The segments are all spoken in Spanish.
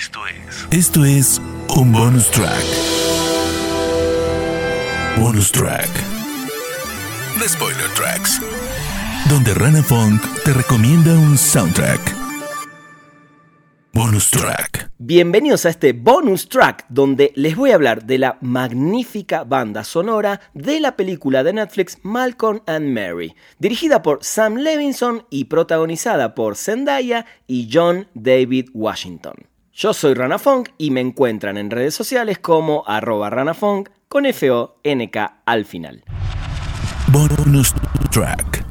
Esto es. Esto es un bonus track. Bonus track. The Spoiler Tracks. Donde Rana Funk te recomienda un soundtrack. Bonus track. Bienvenidos a este bonus track donde les voy a hablar de la magnífica banda sonora de la película de Netflix Malcolm and Mary, dirigida por Sam Levinson y protagonizada por Zendaya y John David Washington. Yo soy Rana Funk y me encuentran en redes sociales como arroba ranafunk con F-O-N-K al final. Bonus track.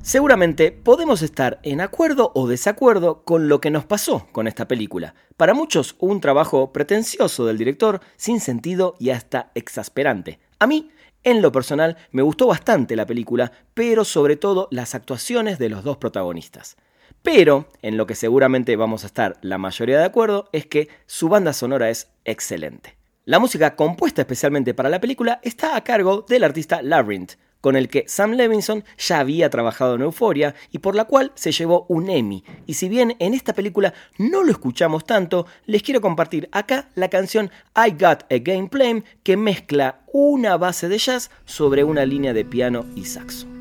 Seguramente podemos estar en acuerdo o desacuerdo con lo que nos pasó con esta película. Para muchos un trabajo pretencioso del director, sin sentido y hasta exasperante. A mí, en lo personal, me gustó bastante la película, pero sobre todo las actuaciones de los dos protagonistas. Pero, en lo que seguramente vamos a estar la mayoría de acuerdo, es que su banda sonora es excelente. La música compuesta especialmente para la película está a cargo del artista Labyrinth, con el que Sam Levinson ya había trabajado en Euphoria y por la cual se llevó un Emmy. Y si bien en esta película no lo escuchamos tanto, les quiero compartir acá la canción I Got a Game Plan que mezcla una base de jazz sobre una línea de piano y saxo.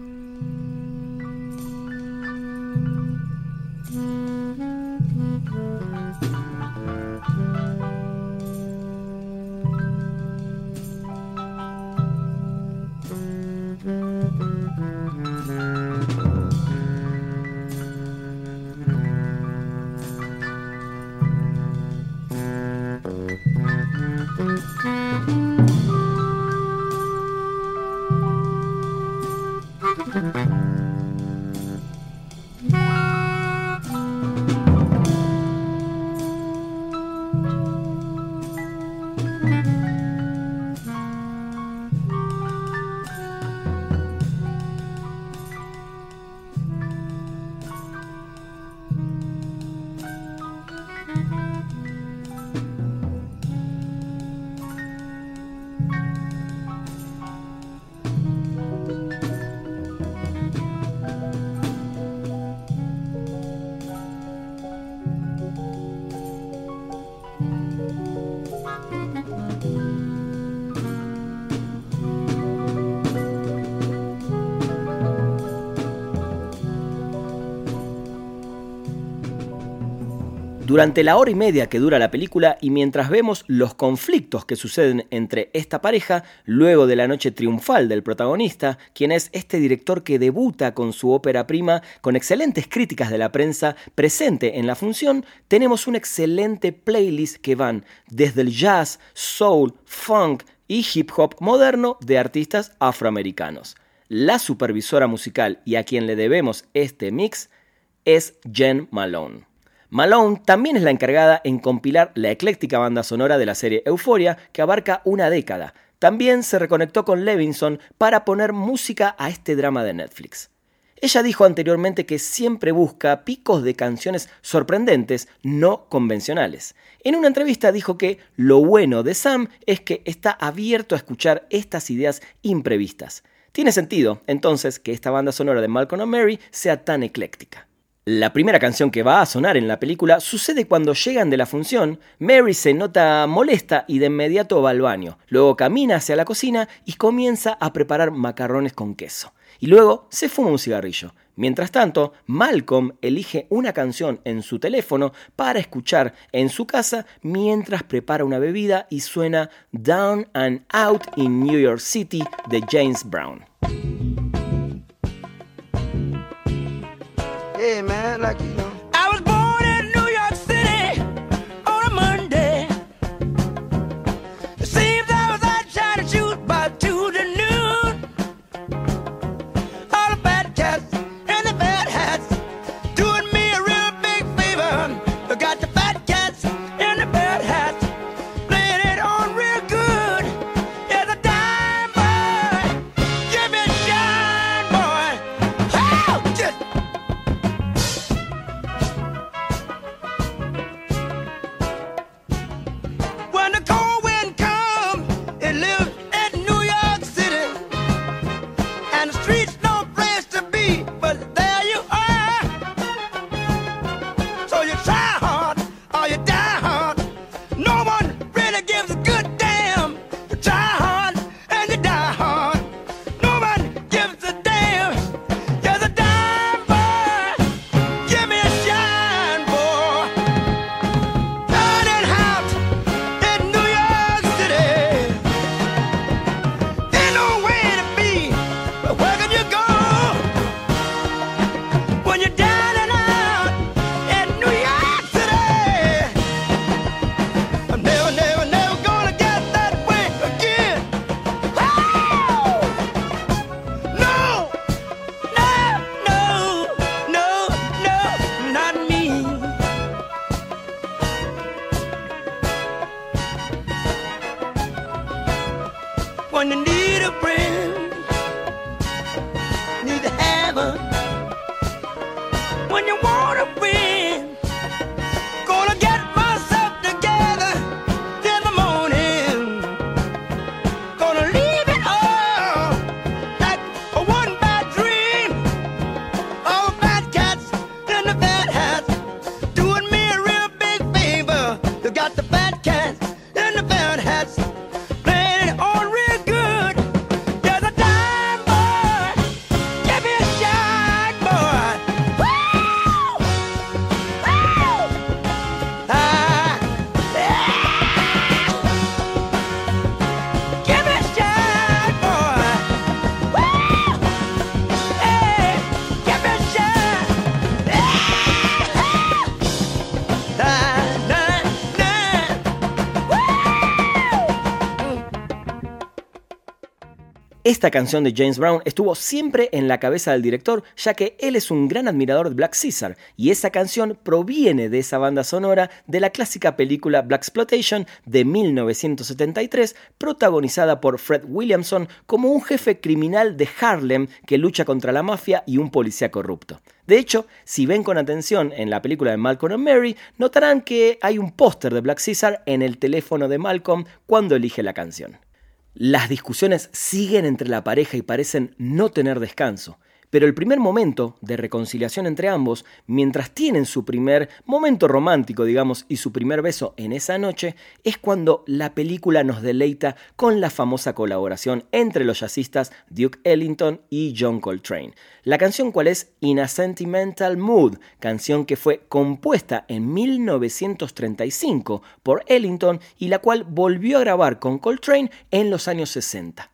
Durante la hora y media que dura la película y mientras vemos los conflictos que suceden entre esta pareja, luego de la noche triunfal del protagonista, quien es este director que debuta con su ópera prima, con excelentes críticas de la prensa presente en la función, tenemos un excelente playlist que van desde el jazz, soul, funk y hip hop moderno de artistas afroamericanos. La supervisora musical y a quien le debemos este mix es Jen Malone. Malone también es la encargada en compilar la ecléctica banda sonora de la serie Euphoria, que abarca una década. También se reconectó con Levinson para poner música a este drama de Netflix. Ella dijo anteriormente que siempre busca picos de canciones sorprendentes, no convencionales. En una entrevista dijo que lo bueno de Sam es que está abierto a escuchar estas ideas imprevistas. Tiene sentido, entonces, que esta banda sonora de Malcolm and Mary sea tan ecléctica. La primera canción que va a sonar en la película sucede cuando llegan de la función, Mary se nota molesta y de inmediato va al baño, luego camina hacia la cocina y comienza a preparar macarrones con queso, y luego se fuma un cigarrillo. Mientras tanto, Malcolm elige una canción en su teléfono para escuchar en su casa mientras prepara una bebida y suena Down and Out in New York City de James Brown. Hey man, like you know. when you wanna be Esta canción de James Brown estuvo siempre en la cabeza del director, ya que él es un gran admirador de Black Caesar, y esa canción proviene de esa banda sonora de la clásica película Black Exploitation de 1973, protagonizada por Fred Williamson como un jefe criminal de Harlem que lucha contra la mafia y un policía corrupto. De hecho, si ven con atención en la película de Malcolm and Mary, notarán que hay un póster de Black Caesar en el teléfono de Malcolm cuando elige la canción. Las discusiones siguen entre la pareja y parecen no tener descanso. Pero el primer momento de reconciliación entre ambos, mientras tienen su primer momento romántico, digamos, y su primer beso en esa noche, es cuando la película nos deleita con la famosa colaboración entre los jazzistas Duke Ellington y John Coltrane. La canción cual es In a Sentimental Mood, canción que fue compuesta en 1935 por Ellington y la cual volvió a grabar con Coltrane en los años 60.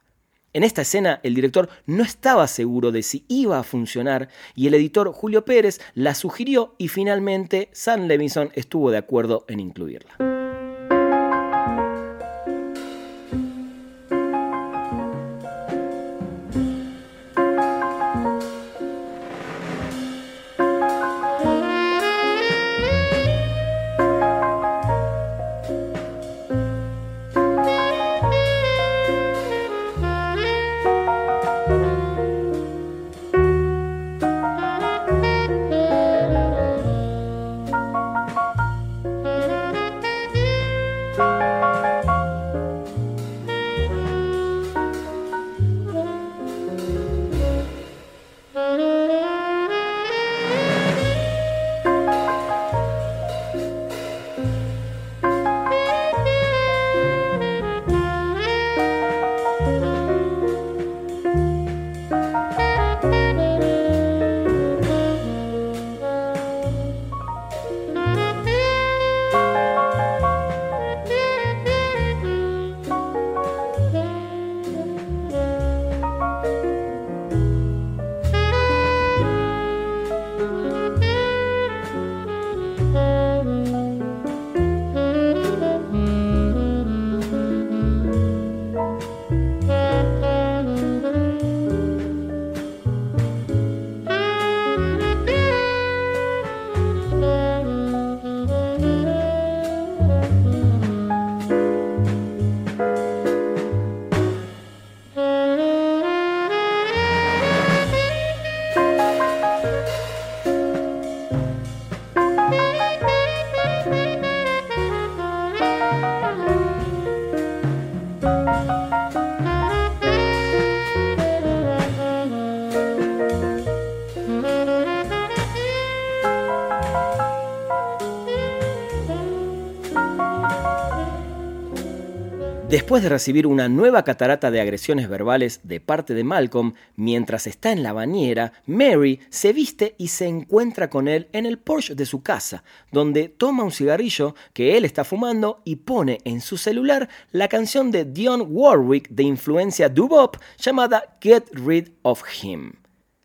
En esta escena el director no estaba seguro de si iba a funcionar y el editor Julio Pérez la sugirió y finalmente Sam Levinson estuvo de acuerdo en incluirla. Después de recibir una nueva catarata de agresiones verbales de parte de Malcolm, mientras está en la bañera, Mary se viste y se encuentra con él en el Porsche de su casa, donde toma un cigarrillo que él está fumando y pone en su celular la canción de Dionne Warwick de influencia doo-wop llamada Get Rid of Him.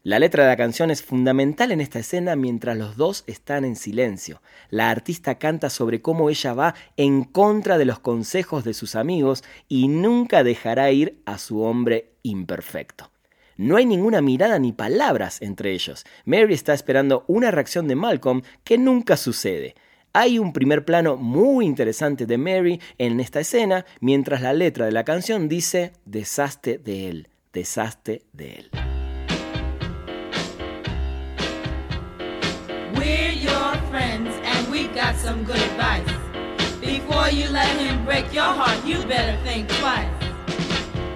La letra de la canción es fundamental en esta escena mientras los dos están en silencio. La artista canta sobre cómo ella va en contra de los consejos de sus amigos y nunca dejará ir a su hombre imperfecto. No hay ninguna mirada ni palabras entre ellos. Mary está esperando una reacción de Malcolm que nunca sucede. Hay un primer plano muy interesante de Mary en esta escena, mientras la letra de la canción dice, desaste de él, desaste de él. Some good advice. Before you let him break your heart, you better think twice.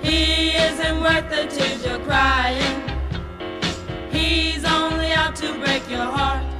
He isn't worth the tears you're crying. He's only out to break your heart.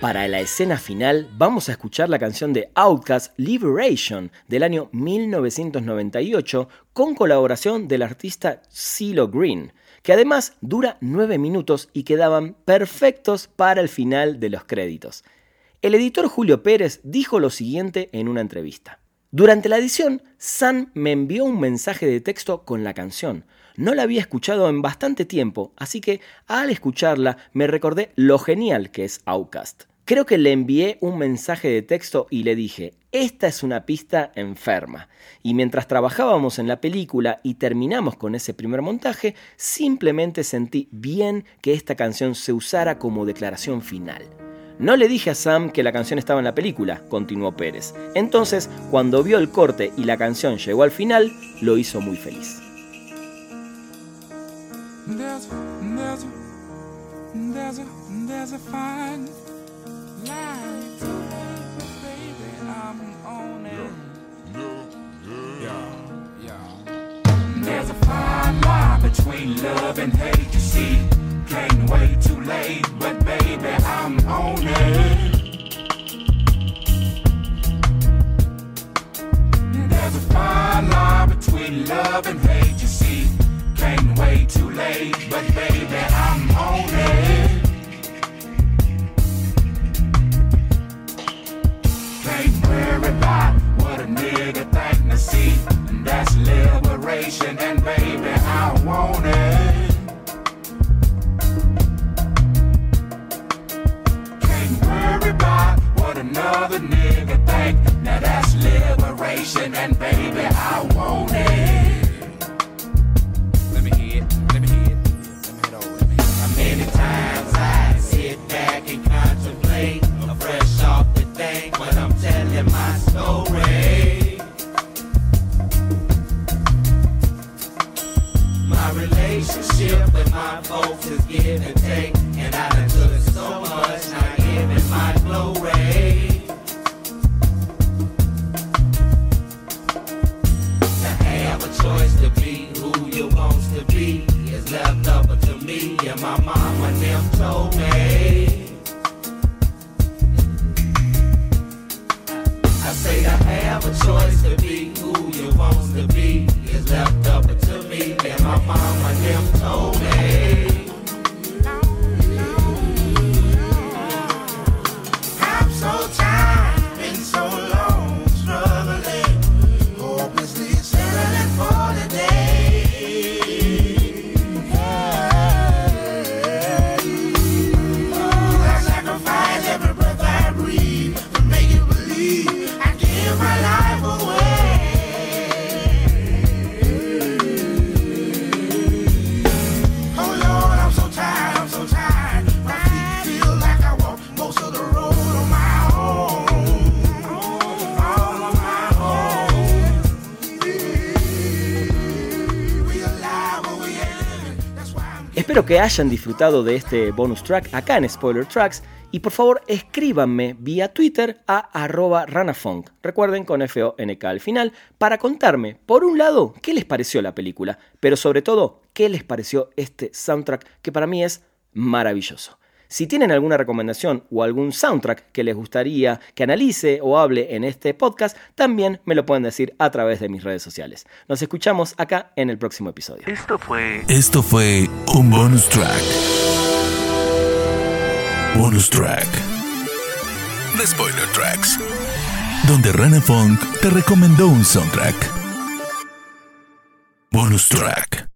Para la escena final vamos a escuchar la canción de Outkast Liberation del año 1998 con colaboración del artista CeeLo Green, que además dura 9 minutos y quedaban perfectos para el final de los créditos. El editor Julio Pérez dijo lo siguiente en una entrevista. Durante la edición, Sam me envió un mensaje de texto con la canción. No la había escuchado en bastante tiempo, así que al escucharla me recordé lo genial que es Outcast. Creo que le envié un mensaje de texto y le dije, esta es una pista enferma. Y mientras trabajábamos en la película y terminamos con ese primer montaje, simplemente sentí bien que esta canción se usara como declaración final. No le dije a Sam que la canción estaba en la película, continuó Pérez. Entonces, cuando vio el corte y la canción llegó al final, lo hizo muy feliz. There's a fine line between love and hate. You see, can't wait too late, but baby, I'm. There's a fine line between love and hate. You see, too late, but baby, I'm on it. say I have a choice to be who you want to be. It's left up to me, and my mama never told me. Espero que hayan disfrutado de este bonus track acá en Spoiler Tracks y por favor escríbanme vía Twitter a arroba ranafunk, recuerden con F-O-N-K al final, para contarme, por un lado, qué les pareció la película, pero sobre todo, qué les pareció este soundtrack que para mí es maravilloso. Si tienen alguna recomendación o algún soundtrack que les gustaría que analice o hable en este podcast, también me lo pueden decir a través de mis redes sociales. Nos escuchamos acá en el próximo episodio. Esto fue. Esto fue un bonus track. Bonus track. The Spoiler Tracks. Donde Rana Funk te recomendó un soundtrack. Bonus track.